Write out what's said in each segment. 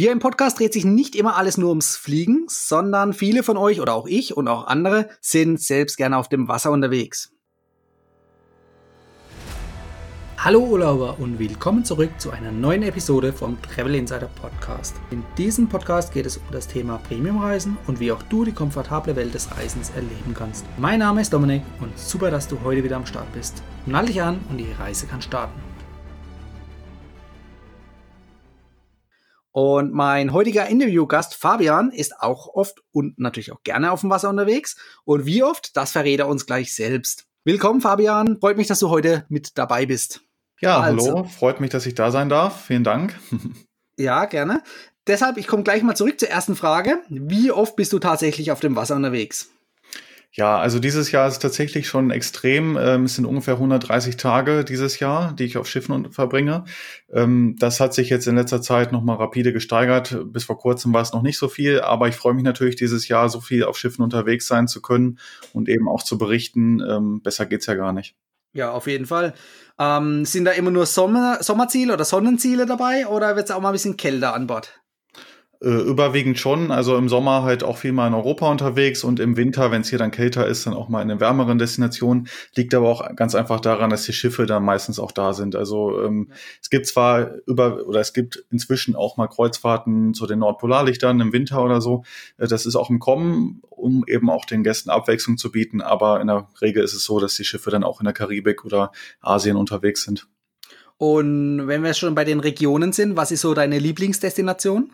Hier im Podcast dreht sich nicht immer alles nur ums Fliegen, sondern viele von euch oder auch ich und auch andere sind selbst gerne auf dem Wasser unterwegs. Hallo Urlauber und willkommen zurück zu einer neuen Episode vom Travel Insider Podcast. In diesem Podcast geht es um das Thema Premiumreisen und wie auch du die komfortable Welt des Reisens erleben kannst. Mein Name ist Dominik und super, dass du heute wieder am Start bist. Nall dich an und die Reise kann starten. Und mein heutiger Interviewgast Fabian ist auch oft und natürlich auch gerne auf dem Wasser unterwegs. Und wie oft, das verrät er uns gleich selbst. Willkommen, Fabian. Freut mich, dass du heute mit dabei bist. Ja, also. hallo, freut mich, dass ich da sein darf. Vielen Dank. ja, gerne. Deshalb, ich komme gleich mal zurück zur ersten Frage. Wie oft bist du tatsächlich auf dem Wasser unterwegs? Ja, also dieses Jahr ist tatsächlich schon extrem. Ähm, es sind ungefähr 130 Tage dieses Jahr, die ich auf Schiffen verbringe. Ähm, das hat sich jetzt in letzter Zeit nochmal rapide gesteigert. Bis vor kurzem war es noch nicht so viel, aber ich freue mich natürlich dieses Jahr so viel auf Schiffen unterwegs sein zu können und eben auch zu berichten. Ähm, besser geht's ja gar nicht. Ja, auf jeden Fall. Ähm, sind da immer nur Sommer, Sommerziele oder Sonnenziele dabei oder wird es auch mal ein bisschen kälter an Bord? Äh, überwiegend schon. Also im Sommer halt auch viel mal in Europa unterwegs und im Winter, wenn es hier dann kälter ist, dann auch mal in den wärmeren Destinationen. Liegt aber auch ganz einfach daran, dass die Schiffe dann meistens auch da sind. Also ähm, ja. es gibt zwar über oder es gibt inzwischen auch mal Kreuzfahrten zu den Nordpolarlichtern im Winter oder so. Äh, das ist auch im Kommen, um eben auch den Gästen Abwechslung zu bieten. Aber in der Regel ist es so, dass die Schiffe dann auch in der Karibik oder Asien unterwegs sind. Und wenn wir schon bei den Regionen sind, was ist so deine Lieblingsdestination?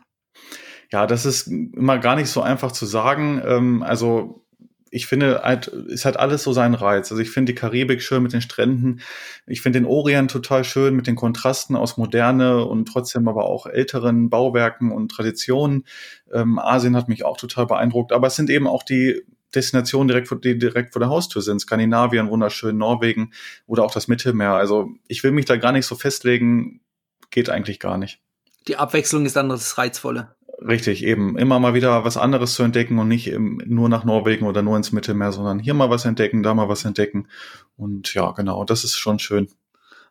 Ja, das ist immer gar nicht so einfach zu sagen. Ähm, also ich finde, halt, es hat alles so seinen Reiz. Also ich finde die Karibik schön mit den Stränden. Ich finde den Orient total schön mit den Kontrasten aus moderne und trotzdem aber auch älteren Bauwerken und Traditionen. Ähm, Asien hat mich auch total beeindruckt. Aber es sind eben auch die Destinationen direkt vor, die direkt vor der Haustür sind. Skandinavien, wunderschön, Norwegen oder auch das Mittelmeer. Also ich will mich da gar nicht so festlegen. Geht eigentlich gar nicht. Die Abwechslung ist dann das Reizvolle. Richtig, eben immer mal wieder was anderes zu entdecken und nicht nur nach Norwegen oder nur ins Mittelmeer, sondern hier mal was entdecken, da mal was entdecken. Und ja, genau, das ist schon schön.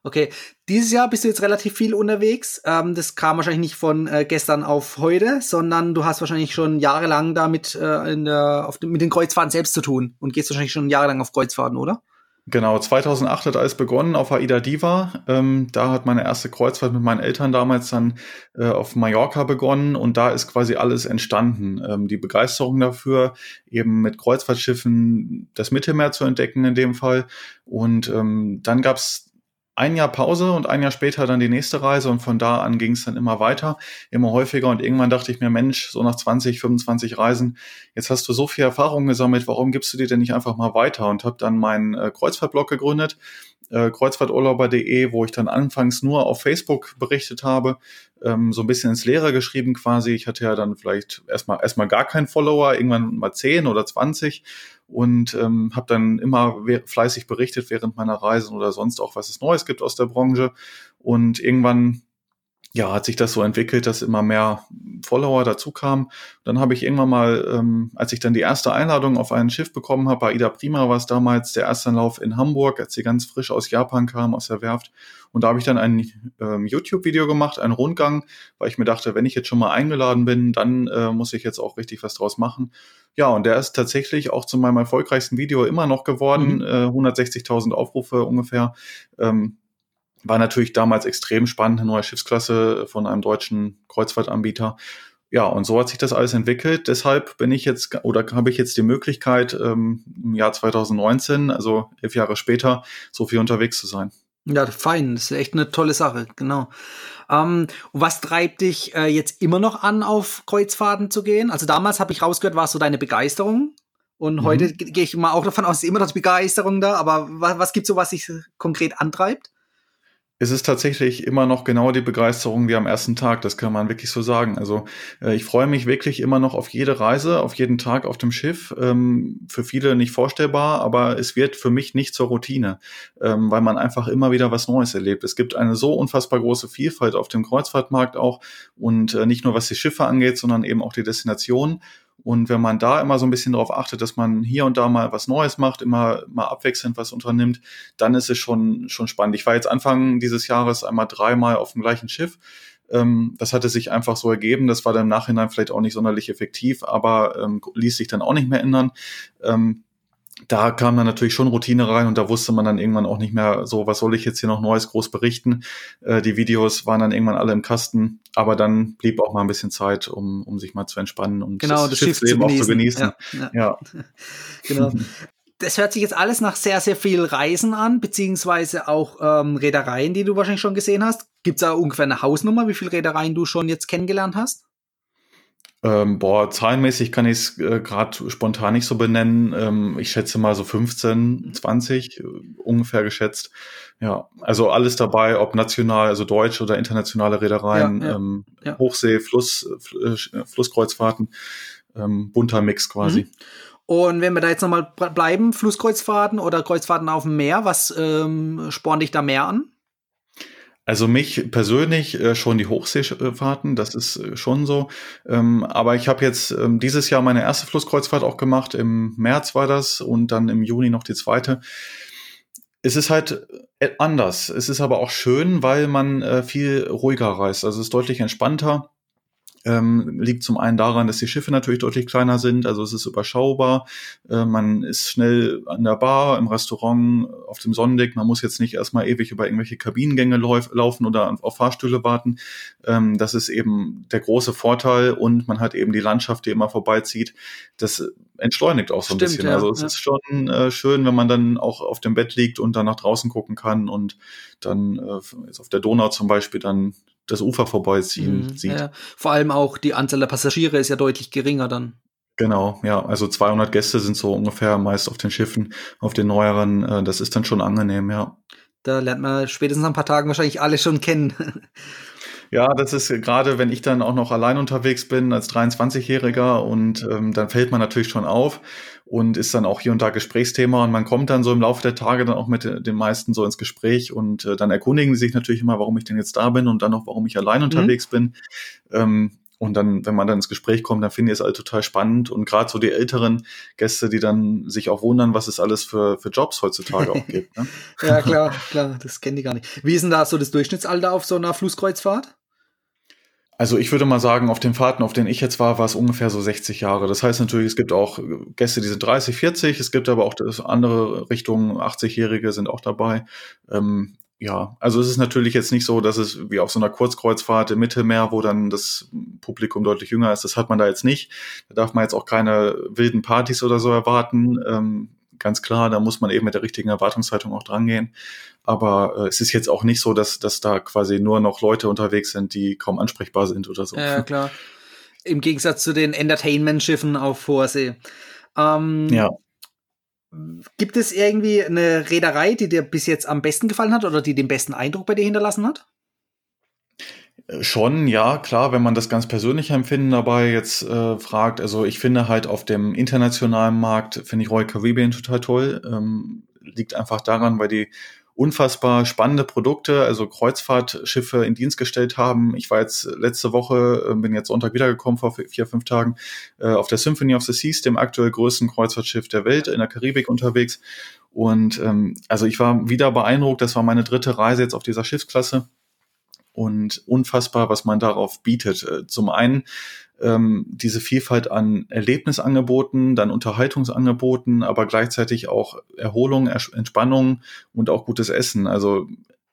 Okay, dieses Jahr bist du jetzt relativ viel unterwegs. Ähm, das kam wahrscheinlich nicht von äh, gestern auf heute, sondern du hast wahrscheinlich schon jahrelang damit äh, in der, auf, mit den Kreuzfahrten selbst zu tun und gehst wahrscheinlich schon jahrelang auf Kreuzfahrten, oder? Genau, 2008 hat alles begonnen auf Aida Diva. Ähm, da hat meine erste Kreuzfahrt mit meinen Eltern damals dann äh, auf Mallorca begonnen und da ist quasi alles entstanden. Ähm, die Begeisterung dafür, eben mit Kreuzfahrtschiffen das Mittelmeer zu entdecken in dem Fall. Und ähm, dann gab's ein Jahr Pause und ein Jahr später dann die nächste Reise und von da an ging es dann immer weiter, immer häufiger. Und irgendwann dachte ich mir, Mensch, so nach 20, 25 Reisen, jetzt hast du so viel Erfahrung gesammelt, warum gibst du dir denn nicht einfach mal weiter? Und habe dann meinen äh, Kreuzfahrtblog gegründet, äh, kreuzfahrturlauber.de, wo ich dann anfangs nur auf Facebook berichtet habe, ähm, so ein bisschen ins Leere geschrieben quasi. Ich hatte ja dann vielleicht erstmal erstmal gar keinen Follower, irgendwann mal 10 oder 20 und ähm, habe dann immer fleißig berichtet während meiner Reisen oder sonst auch, was es Neues gibt aus der Branche. Und irgendwann ja, hat sich das so entwickelt, dass immer mehr Follower dazu kamen. Dann habe ich irgendwann mal, ähm, als ich dann die erste Einladung auf ein Schiff bekommen habe, bei Ida Prima war es damals der erste Anlauf in Hamburg, als sie ganz frisch aus Japan kam, aus der Werft. Und da habe ich dann ein ähm, YouTube-Video gemacht, einen Rundgang, weil ich mir dachte, wenn ich jetzt schon mal eingeladen bin, dann äh, muss ich jetzt auch richtig was draus machen. Ja, und der ist tatsächlich auch zu meinem erfolgreichsten Video immer noch geworden, mhm. äh, 160.000 Aufrufe ungefähr. Ähm, war natürlich damals extrem spannend, eine neue Schiffsklasse von einem deutschen Kreuzfahrtanbieter. Ja, und so hat sich das alles entwickelt. Deshalb bin ich jetzt oder habe ich jetzt die Möglichkeit, ähm, im Jahr 2019, also elf Jahre später, so viel unterwegs zu sein. Ja, fein. Das ist echt eine tolle Sache, genau. Ähm, was treibt dich äh, jetzt immer noch an, auf Kreuzfahrten zu gehen? Also damals habe ich rausgehört, war so deine Begeisterung. Und mhm. heute gehe ich mal auch davon aus, ist immer noch die Begeisterung da. Aber was, was gibt so, was dich konkret antreibt? Es ist tatsächlich immer noch genau die Begeisterung wie am ersten Tag, das kann man wirklich so sagen. Also äh, ich freue mich wirklich immer noch auf jede Reise, auf jeden Tag auf dem Schiff. Ähm, für viele nicht vorstellbar, aber es wird für mich nicht zur Routine, ähm, weil man einfach immer wieder was Neues erlebt. Es gibt eine so unfassbar große Vielfalt auf dem Kreuzfahrtmarkt auch und äh, nicht nur was die Schiffe angeht, sondern eben auch die Destinationen. Und wenn man da immer so ein bisschen darauf achtet, dass man hier und da mal was Neues macht, immer mal abwechselnd was unternimmt, dann ist es schon, schon spannend. Ich war jetzt Anfang dieses Jahres einmal dreimal auf dem gleichen Schiff. Ähm, das hatte sich einfach so ergeben. Das war dann im Nachhinein vielleicht auch nicht sonderlich effektiv, aber ähm, ließ sich dann auch nicht mehr ändern. Da kam dann natürlich schon Routine rein und da wusste man dann irgendwann auch nicht mehr so, was soll ich jetzt hier noch Neues groß berichten. Äh, die Videos waren dann irgendwann alle im Kasten, aber dann blieb auch mal ein bisschen Zeit, um, um sich mal zu entspannen und genau, das, das Schiffsleben auch zu genießen. Ja, ja. ja. genau. Das hört sich jetzt alles nach sehr, sehr viel Reisen an, beziehungsweise auch ähm, Reedereien, die du wahrscheinlich schon gesehen hast. Gibt es da ungefähr eine Hausnummer, wie viele Reedereien du schon jetzt kennengelernt hast? Ähm, boah, zahlenmäßig kann ich es äh, gerade spontan nicht so benennen. Ähm, ich schätze mal so 15, 20 äh, ungefähr geschätzt. Ja, also alles dabei, ob national, also deutsche oder internationale Reedereien, ja, ja, ähm, ja. Hochsee, Fluss, äh, Flusskreuzfahrten, ähm, bunter Mix quasi. Mhm. Und wenn wir da jetzt nochmal bleiben, Flusskreuzfahrten oder Kreuzfahrten auf dem Meer, was ähm, spornt dich da mehr an? Also mich persönlich äh, schon die Hochseefahrten, das ist äh, schon so. Ähm, aber ich habe jetzt ähm, dieses Jahr meine erste Flusskreuzfahrt auch gemacht. Im März war das und dann im Juni noch die zweite. Es ist halt äh, anders. Es ist aber auch schön, weil man äh, viel ruhiger reist. Also es ist deutlich entspannter. Ähm, liegt zum einen daran, dass die Schiffe natürlich deutlich kleiner sind, also es ist überschaubar. Äh, man ist schnell an der Bar, im Restaurant, auf dem Sonnendeck. Man muss jetzt nicht erstmal ewig über irgendwelche Kabinengänge lauf, laufen oder auf Fahrstühle warten. Ähm, das ist eben der große Vorteil und man hat eben die Landschaft, die immer vorbeizieht. Das entschleunigt auch so ein bisschen. Ja, also es ja. ist schon äh, schön, wenn man dann auch auf dem Bett liegt und dann nach draußen gucken kann und dann äh, jetzt auf der Donau zum Beispiel dann das Ufer vorbeiziehen mhm, sieht. Ja. Vor allem auch die Anzahl der Passagiere ist ja deutlich geringer dann. Genau, ja, also 200 Gäste sind so ungefähr meist auf den Schiffen, auf den neueren. Äh, das ist dann schon angenehm, ja. Da lernt man spätestens nach ein paar Tagen wahrscheinlich alle schon kennen. Ja, das ist gerade, wenn ich dann auch noch allein unterwegs bin als 23-Jähriger und ähm, dann fällt man natürlich schon auf und ist dann auch hier und da Gesprächsthema und man kommt dann so im Laufe der Tage dann auch mit den meisten so ins Gespräch und äh, dann erkundigen sie sich natürlich immer, warum ich denn jetzt da bin und dann auch, warum ich allein mhm. unterwegs bin. Ähm, und dann, wenn man dann ins Gespräch kommt, dann finde ich es halt total spannend. Und gerade so die älteren Gäste, die dann sich auch wundern, was es alles für, für Jobs heutzutage auch gibt. Ne? ja, klar, klar, das kennen die gar nicht. Wie ist denn da so das Durchschnittsalter auf so einer Flusskreuzfahrt? Also ich würde mal sagen, auf den Fahrten, auf denen ich jetzt war, war es ungefähr so 60 Jahre. Das heißt natürlich, es gibt auch Gäste, die sind 30, 40, es gibt aber auch andere Richtungen, 80-Jährige sind auch dabei. Ähm, ja, also es ist natürlich jetzt nicht so, dass es wie auf so einer Kurzkreuzfahrt im Mittelmeer, wo dann das Publikum deutlich jünger ist, das hat man da jetzt nicht. Da darf man jetzt auch keine wilden Partys oder so erwarten. Ähm, ganz klar, da muss man eben mit der richtigen Erwartungshaltung auch drangehen. Aber äh, es ist jetzt auch nicht so, dass, dass da quasi nur noch Leute unterwegs sind, die kaum ansprechbar sind oder so. Ja, klar. Im Gegensatz zu den Entertainment-Schiffen auf hoher See. Ähm, ja. Gibt es irgendwie eine Reederei, die dir bis jetzt am besten gefallen hat oder die den besten Eindruck bei dir hinterlassen hat? Schon, ja, klar, wenn man das ganz persönliche Empfinden dabei jetzt äh, fragt. Also ich finde halt auf dem internationalen Markt, finde ich Royal Caribbean total toll. Ähm, liegt einfach daran, weil die unfassbar spannende Produkte, also Kreuzfahrtschiffe in Dienst gestellt haben. Ich war jetzt letzte Woche, äh, bin jetzt Sonntag wiedergekommen vor vier, fünf Tagen, äh, auf der Symphony of the Seas, dem aktuell größten Kreuzfahrtschiff der Welt in der Karibik unterwegs. Und ähm, also ich war wieder beeindruckt, das war meine dritte Reise jetzt auf dieser Schiffsklasse und unfassbar, was man darauf bietet. Äh, zum einen ähm, diese Vielfalt an Erlebnisangeboten, dann Unterhaltungsangeboten, aber gleichzeitig auch Erholung, Entspannung und auch gutes Essen. Also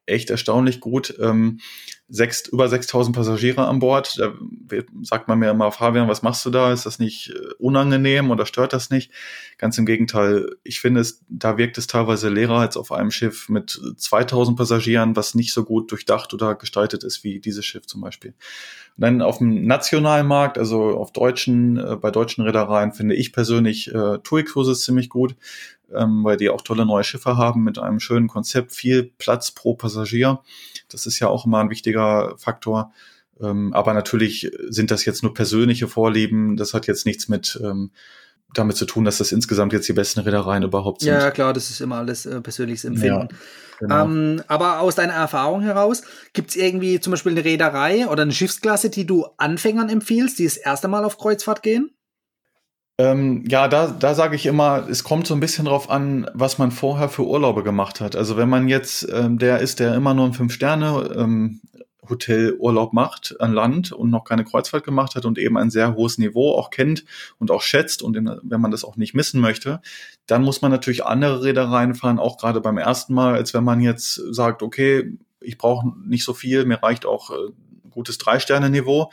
echt erstaunlich gut. Ähm, sechs, über 6000 Passagiere an Bord. Da sagt man mir immer, Fabian, was machst du da? Ist das nicht äh, unangenehm oder stört das nicht? Ganz im Gegenteil. Ich finde es, da wirkt es teilweise leerer als auf einem Schiff mit 2000 Passagieren, was nicht so gut durchdacht oder gestaltet ist wie dieses Schiff zum Beispiel. Und dann auf dem nationalen Markt, also auf deutschen, äh, bei deutschen Reedereien finde ich persönlich äh, TUI Cruises ziemlich gut ähm, weil die auch tolle neue Schiffe haben mit einem schönen Konzept, viel Platz pro Passagier. Das ist ja auch immer ein wichtiger Faktor. Ähm, aber natürlich sind das jetzt nur persönliche Vorlieben. Das hat jetzt nichts mit ähm, damit zu tun, dass das insgesamt jetzt die besten Reedereien überhaupt sind. Ja, klar, das ist immer alles äh, persönliches Empfinden. Ja, genau. ähm, aber aus deiner Erfahrung heraus, gibt es irgendwie zum Beispiel eine Reederei oder eine Schiffsklasse, die du Anfängern empfiehlst, die das erste Mal auf Kreuzfahrt gehen? Ähm, ja, da, da sage ich immer, es kommt so ein bisschen drauf an, was man vorher für Urlaube gemacht hat. Also wenn man jetzt ähm, der ist, der immer nur ein Fünf-Sterne- ähm, Hotelurlaub macht an Land und noch keine Kreuzfahrt gemacht hat und eben ein sehr hohes Niveau auch kennt und auch schätzt und in, wenn man das auch nicht missen möchte, dann muss man natürlich andere Reedereien fahren, auch gerade beim ersten Mal, als wenn man jetzt sagt, okay, ich brauche nicht so viel, mir reicht auch äh, gutes Drei-Sterne-Niveau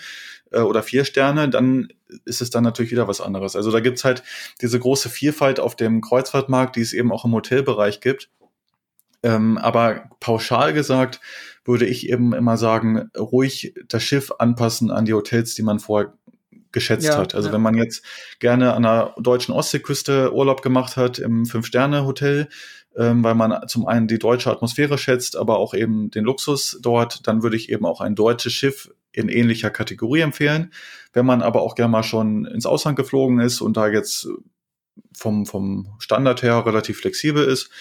äh, oder vier Sterne, dann ist es dann natürlich wieder was anderes. Also da gibt's halt diese große Vielfalt auf dem Kreuzfahrtmarkt, die es eben auch im Hotelbereich gibt. Ähm, aber pauschal gesagt würde ich eben immer sagen, ruhig das Schiff anpassen an die Hotels, die man vorher geschätzt ja, hat. Also ja. wenn man jetzt gerne an der deutschen Ostseeküste Urlaub gemacht hat im Fünf-Sterne-Hotel, ähm, weil man zum einen die deutsche Atmosphäre schätzt, aber auch eben den Luxus dort, dann würde ich eben auch ein deutsches Schiff in ähnlicher Kategorie empfehlen. Wenn man aber auch gerne mal schon ins Ausland geflogen ist und da jetzt vom, vom Standard her relativ flexibel ist,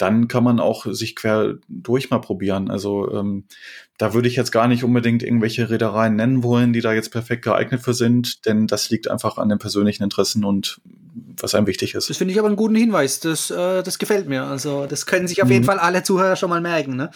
dann kann man auch sich quer durch mal probieren. Also ähm, da würde ich jetzt gar nicht unbedingt irgendwelche Reedereien nennen wollen, die da jetzt perfekt geeignet für sind, denn das liegt einfach an den persönlichen Interessen und was einem wichtig ist. Das finde ich aber einen guten Hinweis. Das, äh, das gefällt mir. Also das können sich auf mhm. jeden Fall alle Zuhörer schon mal merken. Ne?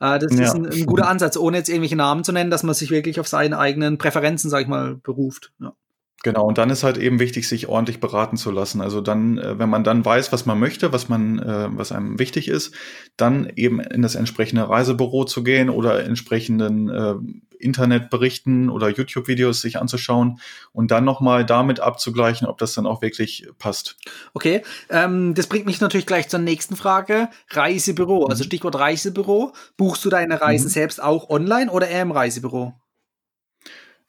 Äh, das ja. ist ein, ein, guter Ansatz, ohne jetzt irgendwelche Namen zu nennen, dass man sich wirklich auf seine eigenen Präferenzen, sag ich mal, beruft. Ja. Genau, und dann ist halt eben wichtig, sich ordentlich beraten zu lassen. Also dann, äh, wenn man dann weiß, was man möchte, was man, äh, was einem wichtig ist, dann eben in das entsprechende Reisebüro zu gehen oder entsprechenden äh, Internetberichten oder YouTube-Videos sich anzuschauen und dann nochmal damit abzugleichen, ob das dann auch wirklich passt. Okay, ähm, das bringt mich natürlich gleich zur nächsten Frage. Reisebüro, also mhm. Stichwort Reisebüro. Buchst du deine Reisen mhm. selbst auch online oder eher im Reisebüro?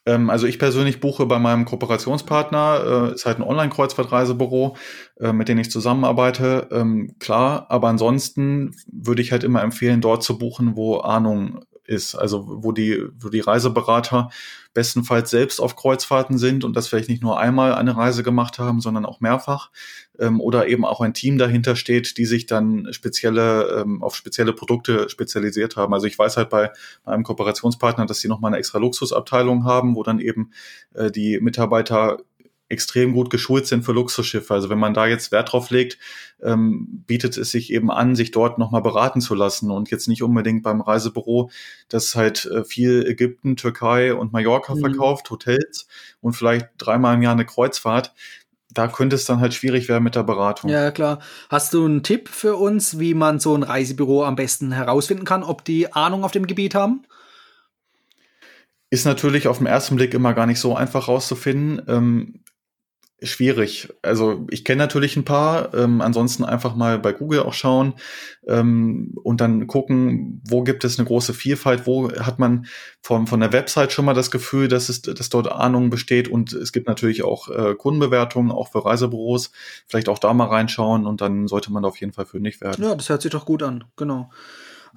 Ähm, also ich persönlich buche bei meinem Kooperationspartner, äh, ist halt ein Online-Kreuzfahrtreisebüro, äh, mit dem ich zusammenarbeite, ähm, klar, aber ansonsten würde ich halt immer empfehlen, dort zu buchen, wo Ahnung ist. Also wo die, wo die Reiseberater bestenfalls selbst auf Kreuzfahrten sind und das vielleicht nicht nur einmal eine Reise gemacht haben, sondern auch mehrfach. Ähm, oder eben auch ein Team dahinter steht, die sich dann spezielle, ähm, auf spezielle Produkte spezialisiert haben. Also ich weiß halt bei einem Kooperationspartner, dass sie nochmal eine extra Luxusabteilung haben, wo dann eben äh, die Mitarbeiter extrem gut geschult sind für Luxusschiffe. Also wenn man da jetzt Wert drauf legt, ähm, bietet es sich eben an, sich dort nochmal beraten zu lassen und jetzt nicht unbedingt beim Reisebüro, das halt äh, viel Ägypten, Türkei und Mallorca mhm. verkauft, Hotels und vielleicht dreimal im Jahr eine Kreuzfahrt. Da könnte es dann halt schwierig werden mit der Beratung. Ja, klar. Hast du einen Tipp für uns, wie man so ein Reisebüro am besten herausfinden kann, ob die Ahnung auf dem Gebiet haben? Ist natürlich auf den ersten Blick immer gar nicht so einfach rauszufinden. Ähm, schwierig. Also ich kenne natürlich ein paar, ähm, ansonsten einfach mal bei Google auch schauen ähm, und dann gucken, wo gibt es eine große Vielfalt, wo hat man von, von der Website schon mal das Gefühl, dass es, dass dort Ahnung besteht und es gibt natürlich auch äh, Kundenbewertungen, auch für Reisebüros, vielleicht auch da mal reinschauen und dann sollte man da auf jeden Fall fündig werden. Ja, das hört sich doch gut an, genau.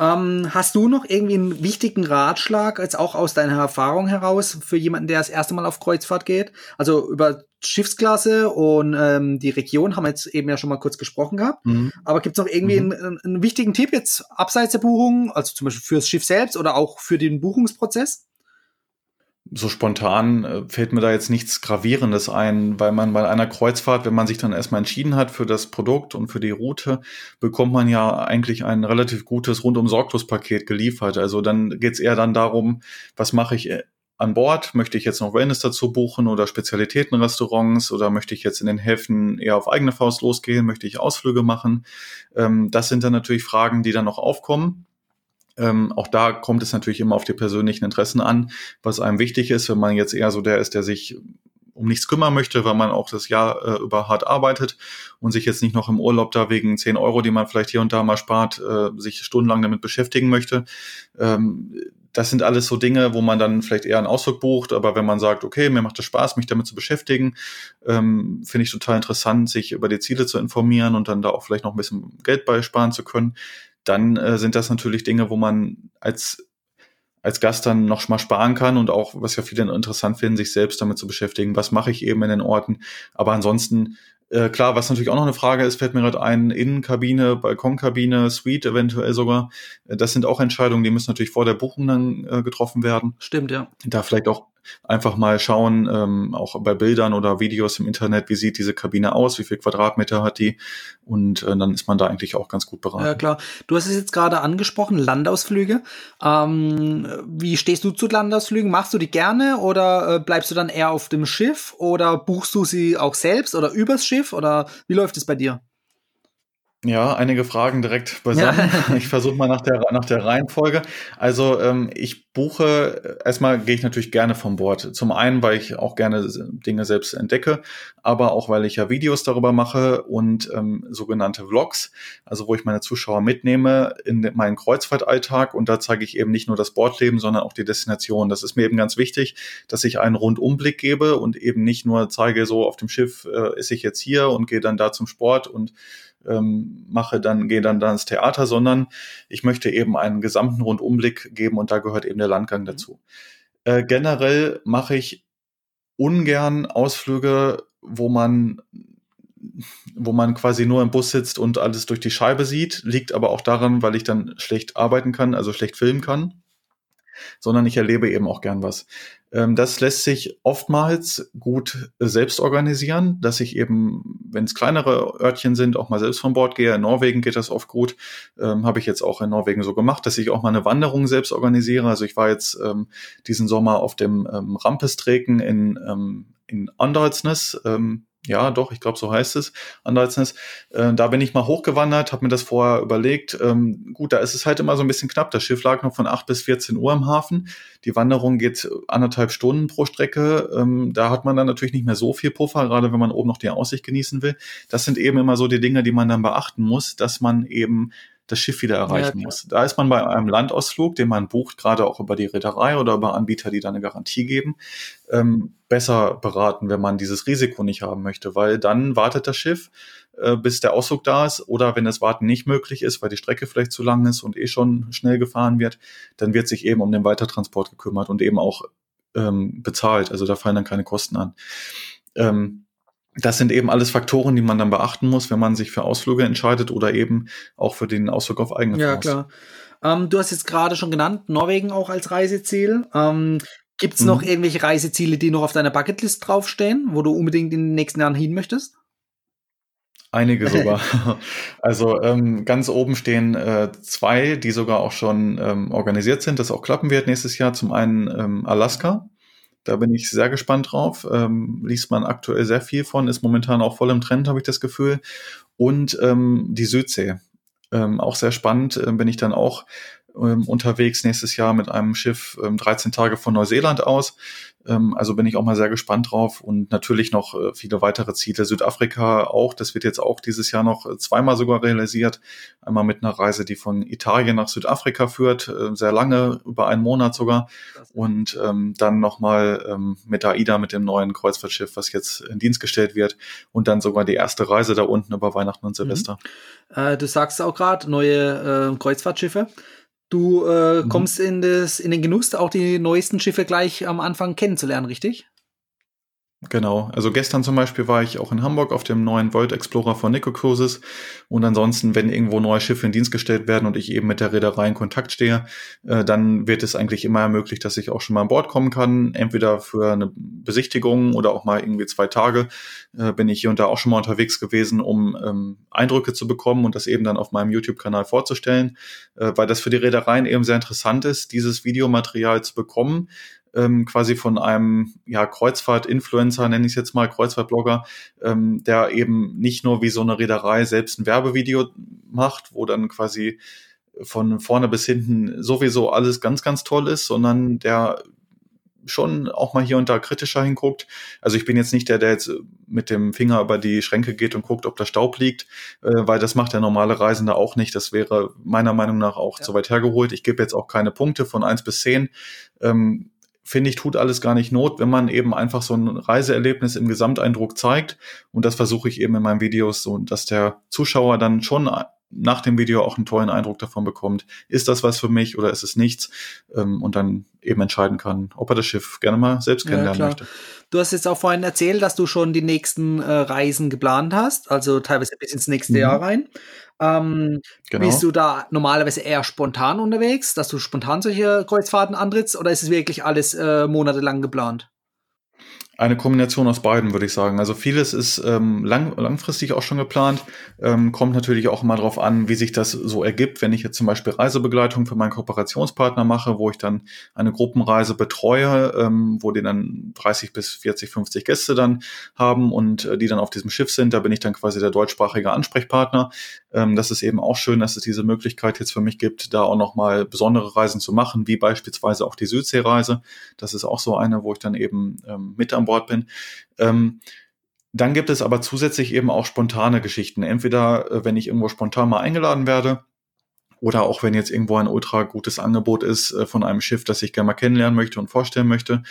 Ähm, hast du noch irgendwie einen wichtigen Ratschlag, jetzt auch aus deiner Erfahrung heraus, für jemanden, der das erste Mal auf Kreuzfahrt geht? Also über Schiffsklasse und ähm, die Region haben wir jetzt eben ja schon mal kurz gesprochen gehabt. Mhm. Aber gibt es noch irgendwie mhm. einen, einen, wichtigen Tipp jetzt abseits der Buchung, also zum Beispiel fürs Schiff selbst oder auch für den Buchungsprozess? so spontan äh, fällt mir da jetzt nichts Gravierendes ein, weil man bei einer Kreuzfahrt, wenn man sich dann erstmal entschieden hat für das Produkt und für die Route, bekommt man ja eigentlich ein relativ gutes rundum sorglos Paket geliefert. Also dann geht's eher dann darum, was mache ich äh, an Bord? Möchte ich jetzt noch Wellness dazu buchen oder Spezialitätenrestaurants oder möchte ich jetzt in den Häfen eher auf eigene Faust losgehen? Möchte ich Ausflüge machen? Ähm, das sind dann natürlich Fragen, die dann noch aufkommen. Ähm, auch da kommt es natürlich immer auf die persönlichen Interessen an, was einem wichtig ist, wenn man jetzt eher so der ist, der sich um nichts kümmern möchte, weil man auch das Jahr äh, über hart arbeitet und sich jetzt nicht noch im Urlaub da wegen 10 Euro, die man vielleicht hier und da mal spart, äh, sich stundenlang damit beschäftigen möchte. Ähm, das sind alles so Dinge, wo man dann vielleicht eher einen Ausflug bucht, aber wenn man sagt, okay, mir macht es Spaß, mich damit zu beschäftigen, ähm, finde ich total interessant, sich über die Ziele zu informieren und dann da auch vielleicht noch ein bisschen Geld beisparen zu können, dann äh, sind das natürlich Dinge, wo man als als Gast dann noch mal sparen kann und auch, was ja viele interessant finden, sich selbst damit zu beschäftigen, was mache ich eben in den Orten. Aber ansonsten, äh, klar, was natürlich auch noch eine Frage ist, fällt mir gerade ein, Innenkabine, Balkonkabine, Suite eventuell sogar. Äh, das sind auch Entscheidungen, die müssen natürlich vor der Buchung dann äh, getroffen werden. Stimmt, ja. Da vielleicht auch einfach mal schauen, ähm, auch bei Bildern oder Videos im Internet, wie sieht diese Kabine aus, wie viel Quadratmeter hat die und äh, dann ist man da eigentlich auch ganz gut beraten. Ja klar, du hast es jetzt gerade angesprochen, Landausflüge. Ähm, wie stehst du zu Landausflügen? Machst du die gerne oder äh, bleibst du dann eher auf dem Schiff oder buchst du sie auch selbst oder übers Schiff oder wie läuft es bei dir? Ja, einige Fragen direkt beisammen. Ja. Ich versuche mal nach der, nach der Reihenfolge. Also ähm, ich buche, erstmal gehe ich natürlich gerne vom Bord. Zum einen, weil ich auch gerne Dinge selbst entdecke, aber auch, weil ich ja Videos darüber mache und ähm, sogenannte Vlogs, also wo ich meine Zuschauer mitnehme in meinen Kreuzfahrtalltag und da zeige ich eben nicht nur das Bordleben, sondern auch die Destination. Das ist mir eben ganz wichtig, dass ich einen Rundumblick gebe und eben nicht nur zeige, so auf dem Schiff äh, ist ich jetzt hier und gehe dann da zum Sport und ähm, mache, dann gehe dann, dann ins Theater, sondern ich möchte eben einen gesamten Rundumblick geben und da gehört eben der Landgang mhm. dazu. Äh, generell mache ich ungern Ausflüge, wo man wo man quasi nur im Bus sitzt und alles durch die Scheibe sieht, liegt aber auch daran, weil ich dann schlecht arbeiten kann, also schlecht filmen kann sondern ich erlebe eben auch gern was. Ähm, das lässt sich oftmals gut selbst organisieren, dass ich eben, wenn es kleinere Örtchen sind, auch mal selbst von Bord gehe. In Norwegen geht das oft gut. Ähm, Habe ich jetzt auch in Norwegen so gemacht, dass ich auch mal eine Wanderung selbst organisiere. Also ich war jetzt ähm, diesen Sommer auf dem ähm, Rampestreken in, ähm, in Andalsnes. Ähm, ja, doch, ich glaube, so heißt es, Andeitsness. Äh, da bin ich mal hochgewandert, habe mir das vorher überlegt. Ähm, gut, da ist es halt immer so ein bisschen knapp. Das Schiff lag noch von 8 bis 14 Uhr im Hafen. Die Wanderung geht anderthalb Stunden pro Strecke. Ähm, da hat man dann natürlich nicht mehr so viel Puffer, gerade wenn man oben noch die Aussicht genießen will. Das sind eben immer so die Dinge, die man dann beachten muss, dass man eben das Schiff wieder erreichen ja, muss. Da ist man bei einem Landausflug, den man bucht, gerade auch über die Reederei oder über Anbieter, die da eine Garantie geben, ähm, besser beraten, wenn man dieses Risiko nicht haben möchte, weil dann wartet das Schiff, äh, bis der Ausflug da ist oder wenn das Warten nicht möglich ist, weil die Strecke vielleicht zu lang ist und eh schon schnell gefahren wird, dann wird sich eben um den Weitertransport gekümmert und eben auch ähm, bezahlt. Also da fallen dann keine Kosten an. Ähm, das sind eben alles Faktoren, die man dann beachten muss, wenn man sich für Ausflüge entscheidet oder eben auch für den Ausflug auf eigene Ja, klar. Ähm, du hast jetzt gerade schon genannt, Norwegen auch als Reiseziel. Ähm, Gibt es mhm. noch irgendwelche Reiseziele, die noch auf deiner Bucketlist draufstehen, wo du unbedingt in den nächsten Jahren hin möchtest? Einige sogar. also ähm, ganz oben stehen äh, zwei, die sogar auch schon ähm, organisiert sind, das auch klappen wird nächstes Jahr. Zum einen ähm, Alaska. Da bin ich sehr gespannt drauf. Ähm, liest man aktuell sehr viel von, ist momentan auch voll im Trend, habe ich das Gefühl. Und ähm, die Südsee. Ähm, auch sehr spannend, äh, bin ich dann auch ähm, unterwegs nächstes Jahr mit einem Schiff ähm, 13 Tage von Neuseeland aus. Ähm, also bin ich auch mal sehr gespannt drauf und natürlich noch äh, viele weitere Ziele. Südafrika auch, das wird jetzt auch dieses Jahr noch äh, zweimal sogar realisiert. Einmal mit einer Reise, die von Italien nach Südafrika führt, äh, sehr lange, über einen Monat sogar. Und ähm, dann nochmal ähm, mit AIDA, mit dem neuen Kreuzfahrtschiff, was jetzt in Dienst gestellt wird. Und dann sogar die erste Reise da unten über Weihnachten und Silvester. Mhm. Du sagst auch gerade, neue äh, Kreuzfahrtschiffe. Du äh, mhm. kommst in, das, in den Genuss, auch die neuesten Schiffe gleich am Anfang kennenzulernen, richtig? Genau. Also gestern zum Beispiel war ich auch in Hamburg auf dem neuen World Explorer von Nico Cruises. Und ansonsten, wenn irgendwo neue Schiffe in Dienst gestellt werden und ich eben mit der Reederei in Kontakt stehe, äh, dann wird es eigentlich immer ermöglicht, dass ich auch schon mal an Bord kommen kann. Entweder für eine Besichtigung oder auch mal irgendwie zwei Tage äh, bin ich hier und da auch schon mal unterwegs gewesen, um ähm, Eindrücke zu bekommen und das eben dann auf meinem YouTube-Kanal vorzustellen, äh, weil das für die Reedereien eben sehr interessant ist, dieses Videomaterial zu bekommen, ähm, quasi von einem ja, Kreuzfahrt-Influencer, nenne ich es jetzt mal, Kreuzfahrt-Blogger, ähm, der eben nicht nur wie so eine Reederei selbst ein Werbevideo macht, wo dann quasi von vorne bis hinten sowieso alles ganz, ganz toll ist, sondern der schon auch mal hier und da kritischer hinguckt. Also ich bin jetzt nicht der, der jetzt mit dem Finger über die Schränke geht und guckt, ob da Staub liegt, äh, weil das macht der normale Reisende auch nicht. Das wäre meiner Meinung nach auch ja. zu weit hergeholt. Ich gebe jetzt auch keine Punkte von eins bis zehn. Ähm, finde ich, tut alles gar nicht Not, wenn man eben einfach so ein Reiseerlebnis im Gesamteindruck zeigt. Und das versuche ich eben in meinen Videos so, dass der Zuschauer dann schon nach dem Video auch einen tollen Eindruck davon bekommt. Ist das was für mich oder ist es nichts? Ähm, und dann eben entscheiden kann, ob er das Schiff gerne mal selbst kennenlernen ja, möchte. Du hast jetzt auch vorhin erzählt, dass du schon die nächsten äh, Reisen geplant hast, also teilweise bis ins nächste mhm. Jahr rein. Ähm, genau. Bist du da normalerweise eher spontan unterwegs, dass du spontan solche Kreuzfahrten antrittst oder ist es wirklich alles äh, monatelang geplant? Eine Kombination aus beiden, würde ich sagen. Also vieles ist ähm, lang, langfristig auch schon geplant. Ähm, kommt natürlich auch immer darauf an, wie sich das so ergibt. Wenn ich jetzt zum Beispiel Reisebegleitung für meinen Kooperationspartner mache, wo ich dann eine Gruppenreise betreue, ähm, wo die dann 30 bis 40, 50 Gäste dann haben und äh, die dann auf diesem Schiff sind, da bin ich dann quasi der deutschsprachige Ansprechpartner. Ähm, das ist eben auch schön, dass es diese Möglichkeit jetzt für mich gibt, da auch nochmal besondere Reisen zu machen, wie beispielsweise auch die Südseereise. Das ist auch so eine, wo ich dann eben ähm, mit am an Bord bin. Ähm, dann gibt es aber zusätzlich eben auch spontane Geschichten. Entweder, äh, wenn ich irgendwo spontan mal eingeladen werde, oder auch wenn jetzt irgendwo ein ultra gutes Angebot ist äh, von einem Schiff, das ich gerne mal kennenlernen möchte und vorstellen möchte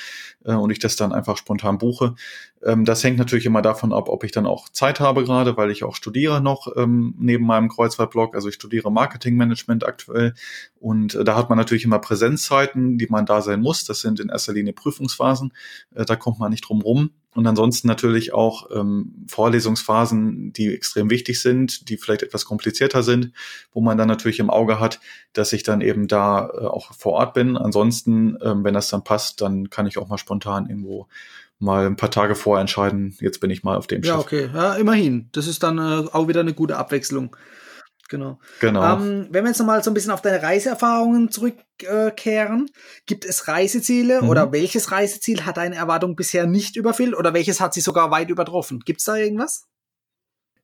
äh, und ich das dann einfach spontan buche. Ähm, das hängt natürlich immer davon ab, ob ich dann auch Zeit habe gerade, weil ich auch studiere noch ähm, neben meinem Kreuzfahrtblog. Also ich studiere Marketingmanagement aktuell und äh, da hat man natürlich immer Präsenzzeiten, die man da sein muss. Das sind in erster Linie Prüfungsphasen. Äh, da kommt man nicht drum rum. Und ansonsten natürlich auch ähm, Vorlesungsphasen, die extrem wichtig sind, die vielleicht etwas komplizierter sind, wo man dann natürlich im Auge hat, dass ich dann eben da äh, auch vor Ort bin. Ansonsten, ähm, wenn das dann passt, dann kann ich auch mal spontan irgendwo mal ein paar Tage vorher entscheiden, jetzt bin ich mal auf dem Schiff. Ja, okay. Ja, immerhin. Das ist dann äh, auch wieder eine gute Abwechslung. Genau. genau. Ähm, wenn wir jetzt nochmal so ein bisschen auf deine Reiseerfahrungen zurückkehren, äh, gibt es Reiseziele mhm. oder welches Reiseziel hat deine Erwartung bisher nicht überfüllt oder welches hat sie sogar weit übertroffen? Gibt es da irgendwas?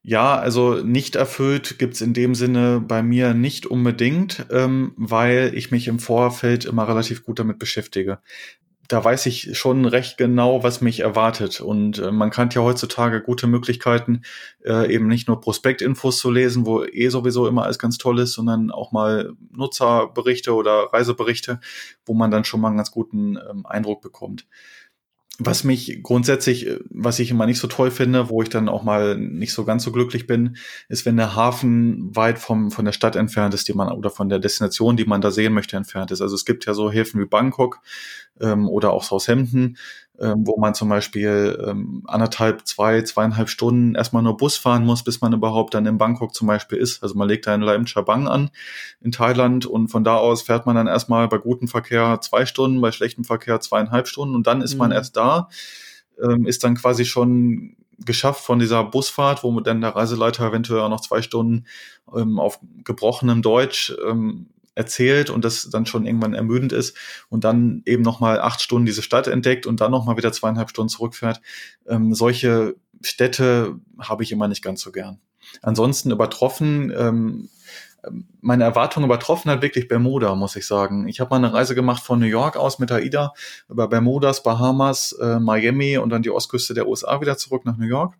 Ja, also nicht erfüllt gibt's in dem Sinne bei mir nicht unbedingt, ähm, weil ich mich im Vorfeld immer relativ gut damit beschäftige da weiß ich schon recht genau, was mich erwartet. Und äh, man kann ja heutzutage gute Möglichkeiten, äh, eben nicht nur Prospektinfos zu lesen, wo eh sowieso immer alles ganz toll ist, sondern auch mal Nutzerberichte oder Reiseberichte, wo man dann schon mal einen ganz guten ähm, Eindruck bekommt was mich grundsätzlich, äh, was ich immer nicht so toll finde, wo ich dann auch mal nicht so ganz so glücklich bin, ist, wenn der Hafen weit vom, von der Stadt entfernt ist, die man, oder von der Destination, die man da sehen möchte, entfernt ist. Also es gibt ja so Häfen wie Bangkok ähm, oder auch Southampton, ähm, wo man zum Beispiel ähm, anderthalb, zwei, zweieinhalb Stunden erstmal nur Bus fahren muss, bis man überhaupt dann in Bangkok zum Beispiel ist. Also man legt da in Laim Chabang an in Thailand und von da aus fährt man dann erstmal bei gutem Verkehr zwei Stunden, bei schlechtem Verkehr zweieinhalb Stunden und dann ist mhm. man erst da, ähm, ist dann quasi schon geschafft von dieser Busfahrt, wo dann der Reiseleiter eventuell auch noch zwei Stunden ähm, auf gebrochenem Deutsch ähm, erzählt und das dann schon irgendwann ermüdend ist und dann eben nochmal acht Stunden diese Stadt entdeckt und dann nochmal wieder zweieinhalb Stunden zurückfährt. Ähm, solche Städte habe ich immer nicht ganz so gern. Ansonsten übertroffen, ähm, meine Erwartungen übertroffen hat wirklich Bermuda, muss ich sagen. Ich habe mal eine Reise gemacht von New York aus mit AIDA über Bermudas, Bahamas, äh, Miami und dann die Ostküste der USA wieder zurück nach New York.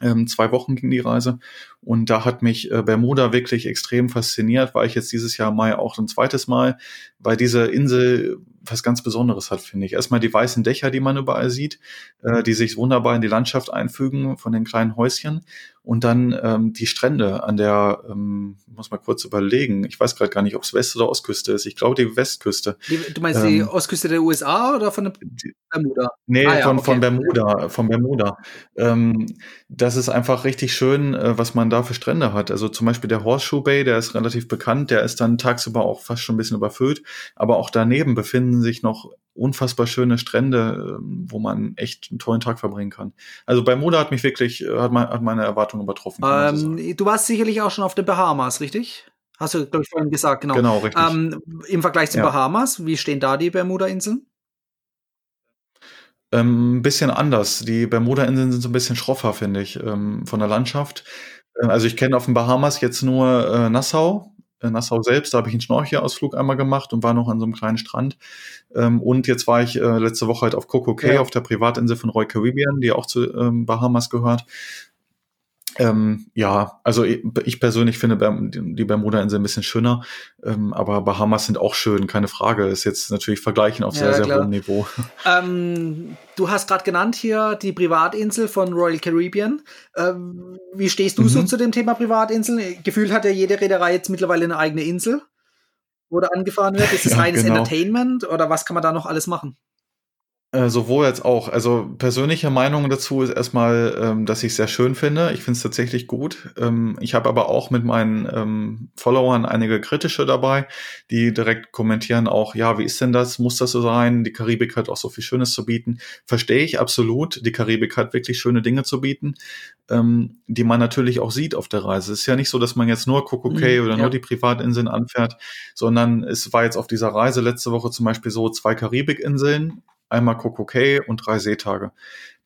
Ähm, zwei Wochen ging die Reise und da hat mich äh, Bermuda wirklich extrem fasziniert, war ich jetzt dieses Jahr Mai auch ein zweites Mal, weil diese Insel was ganz Besonderes hat, finde ich. Erstmal die weißen Dächer, die man überall sieht, äh, die sich wunderbar in die Landschaft einfügen von den kleinen Häuschen. Und dann ähm, die Strände an der, ähm, muss mal kurz überlegen, ich weiß gerade gar nicht, ob es West- oder Ostküste ist. Ich glaube die Westküste. Die, du meinst ähm, die Ostküste der USA oder von Bermuda? Nee, ah, ja, von, okay. von Bermuda, von Bermuda. Ähm, das ist einfach richtig schön, äh, was man da für Strände hat. Also zum Beispiel der Horseshoe Bay, der ist relativ bekannt, der ist dann tagsüber auch fast schon ein bisschen überfüllt. Aber auch daneben befinden sich noch unfassbar schöne Strände, ähm, wo man echt einen tollen Tag verbringen kann. Also bei Moda hat mich wirklich, äh, hat, mein, hat meine Erwartungen übertroffen. Ähm, du warst sicherlich auch schon auf den Bahamas, richtig? Hast du, glaube ich, vorhin gesagt, genau. Genau, richtig. Ähm, Im Vergleich zu ja. Bahamas, wie stehen da die Bermuda-Inseln? Ähm, ein bisschen anders. Die Bermuda-Inseln sind so ein bisschen schroffer, finde ich, ähm, von der Landschaft. Äh, also ich kenne auf den Bahamas jetzt nur äh, Nassau, äh, Nassau selbst, da habe ich einen Schnorchelausflug einmal gemacht und war noch an so einem kleinen Strand. Ähm, und jetzt war ich äh, letzte Woche halt auf Coco Cay, ja. auf der Privatinsel von Roy Caribbean, die auch zu ähm, Bahamas gehört. Ähm, ja, also ich persönlich finde die Bermuda-Insel ein bisschen schöner, ähm, aber Bahamas sind auch schön, keine Frage. Ist jetzt natürlich vergleichen auf sehr, ja, sehr klar. hohem Niveau. Ähm, du hast gerade genannt hier die Privatinsel von Royal Caribbean. Ähm, wie stehst du mhm. so zu dem Thema Privatinsel? Gefühlt hat ja jede Reederei jetzt mittlerweile eine eigene Insel, wo da angefahren wird. Ist es ja, reines genau. Entertainment oder was kann man da noch alles machen? Äh, sowohl als auch. Also persönliche Meinung dazu ist erstmal, ähm, dass ich es sehr schön finde. Ich finde es tatsächlich gut. Ähm, ich habe aber auch mit meinen ähm, Followern einige kritische dabei, die direkt kommentieren auch, ja, wie ist denn das? Muss das so sein? Die Karibik hat auch so viel Schönes zu bieten. Verstehe ich absolut. Die Karibik hat wirklich schöne Dinge zu bieten, ähm, die man natürlich auch sieht auf der Reise. Es ist ja nicht so, dass man jetzt nur Kokokay mhm, oder ja. nur die Privatinseln anfährt, sondern es war jetzt auf dieser Reise letzte Woche zum Beispiel so zwei Karibikinseln einmal Kokokay und drei Seetage.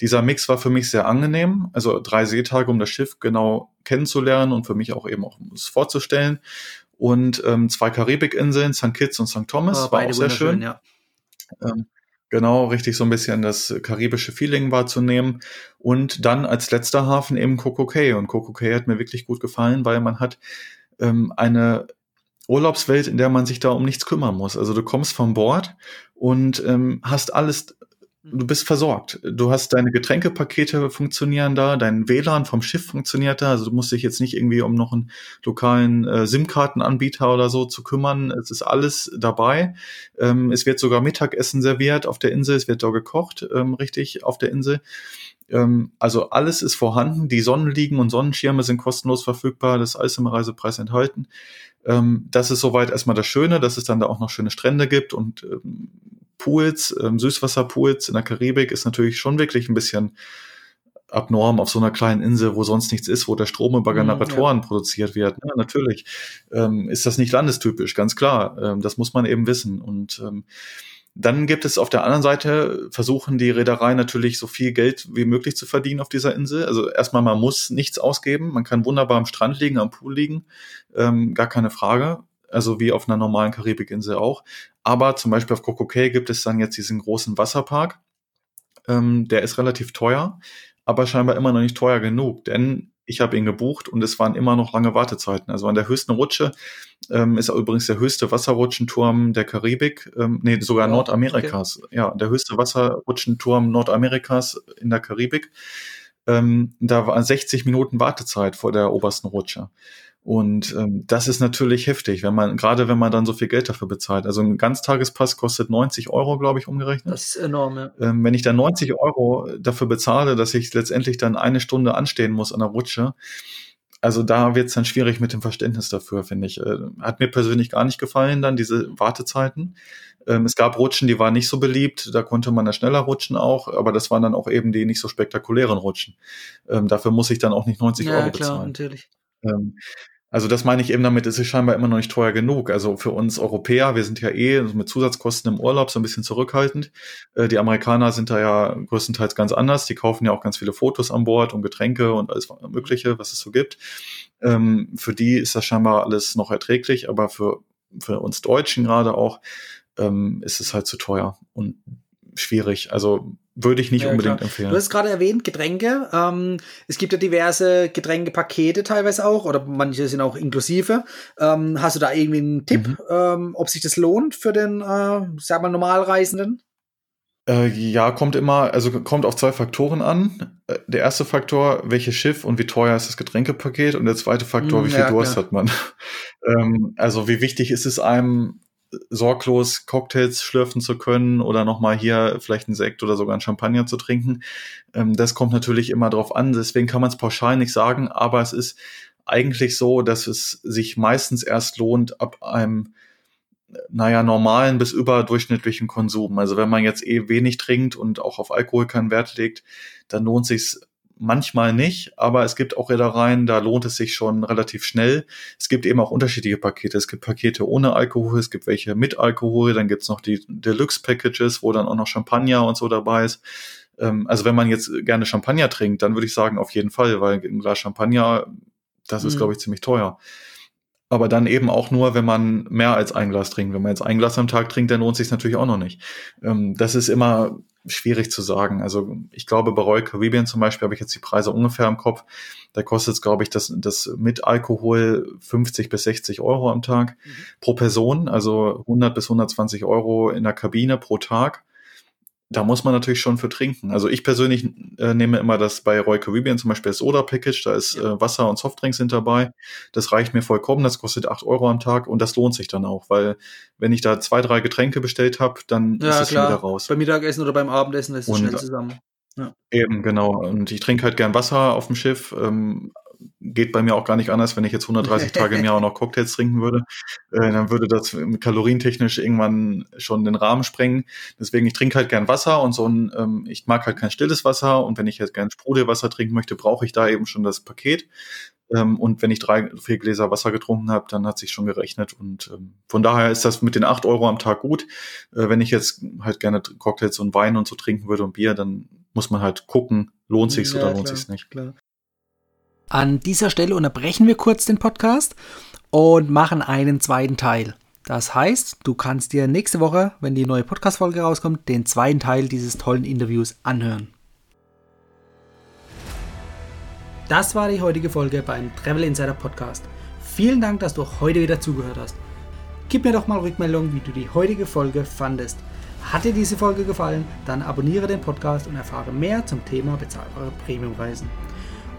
Dieser Mix war für mich sehr angenehm. Also drei Seetage, um das Schiff genau kennenzulernen und für mich auch eben auch es vorzustellen. Und ähm, zwei Karibikinseln, St. Kitts und St. Thomas, oh, war auch sehr schön. Ja. Ähm, genau, richtig so ein bisschen das karibische Feeling wahrzunehmen. Und dann als letzter Hafen eben Kokokay. Und Kokokay hat mir wirklich gut gefallen, weil man hat ähm, eine Urlaubswelt, in der man sich da um nichts kümmern muss. Also du kommst von Bord und ähm, hast alles, du bist versorgt. Du hast deine Getränkepakete funktionieren da, dein WLAN vom Schiff funktioniert da. Also du musst dich jetzt nicht irgendwie um noch einen lokalen äh, SIM-Kartenanbieter oder so zu kümmern. Es ist alles dabei. Ähm, es wird sogar Mittagessen serviert auf der Insel. Es wird da gekocht, ähm, richtig auf der Insel ähm, also alles ist vorhanden. Die Sonnenliegen und Sonnenschirme sind kostenlos verfügbar. Das ist alles im Reisepreis enthalten. Ähm, das ist soweit erstmal das Schöne, dass es dann da auch noch schöne Strände gibt und ähm, Pools, ähm, Süßwasserpools in der Karibik ist natürlich schon wirklich ein bisschen abnorm auf so einer kleinen Insel, wo sonst nichts ist, wo der Strom über mhm, Generatoren ja. produziert wird. Ja, natürlich ähm, ist das nicht landestypisch, ganz klar. Ähm, das muss man eben wissen. Und ähm, dann gibt es auf der anderen Seite, versuchen die Reederei natürlich so viel Geld wie möglich zu verdienen auf dieser Insel. Also erstmal, man muss nichts ausgeben. Man kann wunderbar am Strand liegen, am Pool liegen. Ähm, gar keine Frage. Also wie auf einer normalen Karibikinsel auch. Aber zum Beispiel auf Coco Cay gibt es dann jetzt diesen großen Wasserpark. Ähm, der ist relativ teuer, aber scheinbar immer noch nicht teuer genug. Denn ich habe ihn gebucht und es waren immer noch lange Wartezeiten. Also an der höchsten Rutsche ähm, ist übrigens der höchste Wasserrutschenturm der Karibik, ähm, nee, sogar ja, Nordamerikas. Okay. Ja, der höchste Wasserrutschenturm Nordamerikas in der Karibik. Ähm, da war 60 Minuten Wartezeit vor der obersten Rutsche. Und ähm, das ist natürlich heftig, wenn man, gerade wenn man dann so viel Geld dafür bezahlt. Also ein Ganztagespass kostet 90 Euro, glaube ich, umgerechnet. Das ist enorm, ja. Ähm, wenn ich dann 90 Euro dafür bezahle, dass ich letztendlich dann eine Stunde anstehen muss an der Rutsche, also da wird es dann schwierig mit dem Verständnis dafür, finde ich. Äh, hat mir persönlich gar nicht gefallen, dann diese Wartezeiten. Ähm, es gab Rutschen, die waren nicht so beliebt, da konnte man da schneller rutschen auch, aber das waren dann auch eben die nicht so spektakulären Rutschen. Ähm, dafür muss ich dann auch nicht 90 ja, Euro bezahlen. Klar, natürlich. Ähm, also das meine ich eben damit, es ist scheinbar immer noch nicht teuer genug. Also für uns Europäer, wir sind ja eh mit Zusatzkosten im Urlaub so ein bisschen zurückhaltend. Äh, die Amerikaner sind da ja größtenteils ganz anders. Die kaufen ja auch ganz viele Fotos an Bord und Getränke und alles Mögliche, was es so gibt. Ähm, für die ist das scheinbar alles noch erträglich, aber für, für uns Deutschen gerade auch ähm, ist es halt zu teuer und schwierig. Also würde ich nicht ja, unbedingt klar. empfehlen. Du hast gerade erwähnt, Getränke. Ähm, es gibt ja diverse Getränkepakete teilweise auch, oder manche sind auch inklusive. Ähm, hast du da irgendwie einen Tipp, mhm. ähm, ob sich das lohnt für den, äh, sag mal, Normalreisenden? Äh, ja, kommt immer, also kommt auf zwei Faktoren an. Äh, der erste Faktor, welches Schiff und wie teuer ist das Getränkepaket? Und der zweite Faktor, mm, wie viel ja, Durst klar. hat man? ähm, also wie wichtig ist es einem, sorglos Cocktails schlürfen zu können oder nochmal hier vielleicht einen Sekt oder sogar einen Champagner zu trinken. Ähm, das kommt natürlich immer drauf an. Deswegen kann man es pauschal nicht sagen, aber es ist eigentlich so, dass es sich meistens erst lohnt ab einem naja, normalen bis überdurchschnittlichen Konsum. Also wenn man jetzt eh wenig trinkt und auch auf Alkohol keinen Wert legt, dann lohnt sich manchmal nicht, aber es gibt auch Reedereien, da lohnt es sich schon relativ schnell. Es gibt eben auch unterschiedliche Pakete. Es gibt Pakete ohne Alkohol, es gibt welche mit Alkohol, dann gibt's noch die Deluxe-Packages, wo dann auch noch Champagner und so dabei ist. Ähm, also wenn man jetzt gerne Champagner trinkt, dann würde ich sagen, auf jeden Fall, weil ein Glas Champagner, das ist, mhm. glaube ich, ziemlich teuer. Aber dann eben auch nur, wenn man mehr als ein Glas trinkt. Wenn man jetzt ein Glas am Tag trinkt, dann lohnt sich natürlich auch noch nicht. Ähm, das ist immer schwierig zu sagen. Also ich glaube, bei Royal Caribbean zum Beispiel habe ich jetzt die Preise ungefähr im Kopf. Da kostet es, glaube ich, das, das mit Alkohol 50 bis 60 Euro am Tag mhm. pro Person, also 100 bis 120 Euro in der Kabine pro Tag. Da muss man natürlich schon für trinken. Also ich persönlich äh, nehme immer das bei Roy Caribbean zum Beispiel das Soda Package, da ist äh, Wasser und Softdrinks sind dabei. Das reicht mir vollkommen, das kostet acht Euro am Tag und das lohnt sich dann auch, weil wenn ich da zwei, drei Getränke bestellt habe, dann ja, ist es wieder raus. Beim Mittagessen oder beim Abendessen ist es schnell zusammen. Ja. Eben, genau. Und ich trinke halt gern Wasser auf dem Schiff. Ähm, geht bei mir auch gar nicht anders, wenn ich jetzt 130 Tage im Jahr auch noch Cocktails trinken würde, äh, dann würde das kalorientechnisch irgendwann schon den Rahmen sprengen. Deswegen, ich trinke halt gern Wasser und so ein, ähm, ich mag halt kein stilles Wasser und wenn ich jetzt gern Sprudelwasser trinken möchte, brauche ich da eben schon das Paket. Ähm, und wenn ich drei, vier Gläser Wasser getrunken habe, dann hat sich schon gerechnet. Und ähm, von daher ist das mit den acht Euro am Tag gut. Äh, wenn ich jetzt halt gerne Cocktails und Wein und so trinken würde und Bier, dann muss man halt gucken, lohnt sich's ja, oder lohnt klar, sich's nicht. Klar. An dieser Stelle unterbrechen wir kurz den Podcast und machen einen zweiten Teil. Das heißt, du kannst dir nächste Woche, wenn die neue Podcast-Folge rauskommt, den zweiten Teil dieses tollen Interviews anhören. Das war die heutige Folge beim Travel Insider Podcast. Vielen Dank, dass du heute wieder zugehört hast. Gib mir doch mal Rückmeldung, wie du die heutige Folge fandest. Hat dir diese Folge gefallen, dann abonniere den Podcast und erfahre mehr zum Thema bezahlbare Premiumreisen